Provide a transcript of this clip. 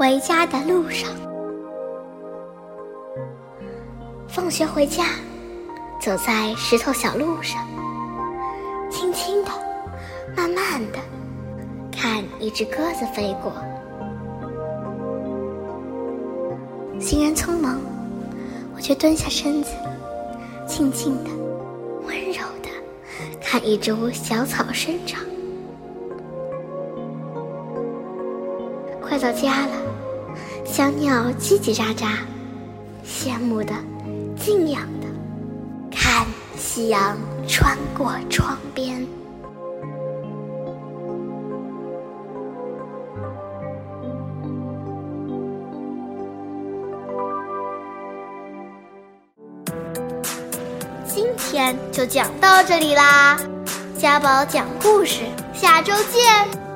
回家的路上。放学回家，走在石头小路上，轻轻的，慢慢的，看一只鸽子飞过。行人匆忙，我却蹲下身子，静静的，温柔的，看一株小草生长。快到家了，小鸟叽叽喳喳，羡慕的、敬仰的，看夕阳穿过窗边。今天就讲到这里啦，家宝讲故事，下周见。